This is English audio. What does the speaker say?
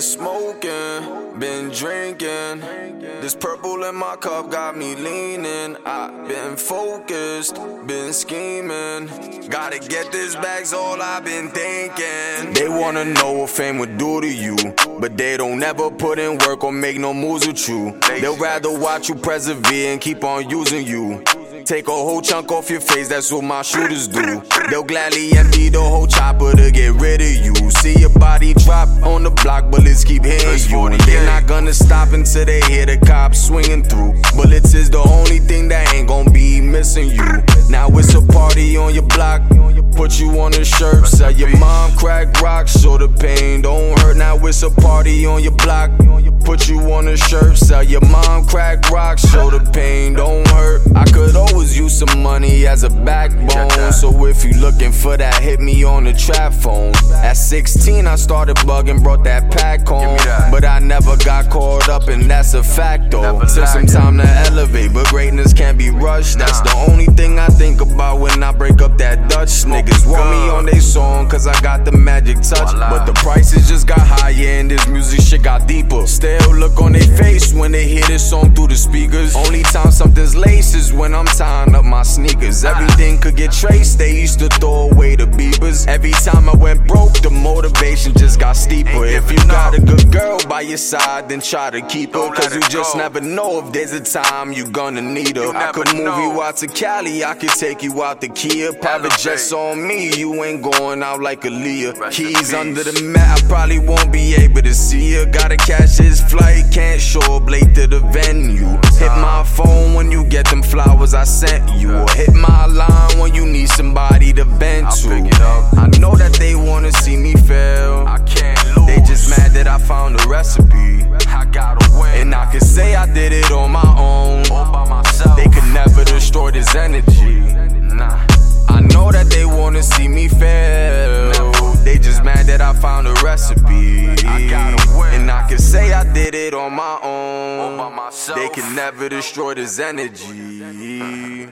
smoking, been drinking. This purple in my cup got me leaning. i been focused, been scheming. Gotta get this bag's all I've been thinking. They wanna know what fame would do to you, but they don't ever put in work or make no moves with you. They'll rather watch you persevere and keep on using you. Take a whole chunk off your face, that's what my shooters do. They'll gladly empty the whole chopper to get rid of you. See your body drop on the block, bullets keep hitting you. They're not gonna stop until they hear the cops swinging through. Bullets is the only thing that ain't gonna be missing you. Now it's a party on your block. Put you on a shirt, sell your mom crack rocks, so the pain don't hurt. Now it's a party on your block. Put you on a shirt, sell your mom crack rocks, so the pain don't hurt. I could always use some money as a backbone. So if you looking for that, hit me on the trap phone. At 16, I started bugging, brought that pack home. But I never got caught up, and that's a fact though. Took some time to elevate, but greatness can't be rushed. That's the only thing I think about when I break up that Dutch. Niggas want me on they song, cause I got the magic touch. But the prices just got higher, and this music shit got deeper. Still look on their face when they hear this song through the speakers. Only time something's laced is when I'm tying up my sneakers. Everything could get traced, they used to throw away the beepers. Every time I went broke, the motivation just got steeper. If you got a good girl by your side, then try to keep her. Cause you just never know if there's a time you're gonna need her. I could move you out to Cali, I could take you out to Kia. Private jets on me, you ain't going out like Aaliyah. Keys under the mat, I probably won't be able to see her. Gotta catch this flight, can't show up late to the venue. Hit my phone when you get them flowers I sent you. Or hit my line when you need somebody to vent to. I know that they wanna see me fail. I can't lose. They just mad that I found a recipe. I gotta win. And I can say I did it on my own. All by myself. They could never destroy this energy. Found a recipe. I gotta win. And I can say I did it on my own. All by myself. They can never destroy this energy.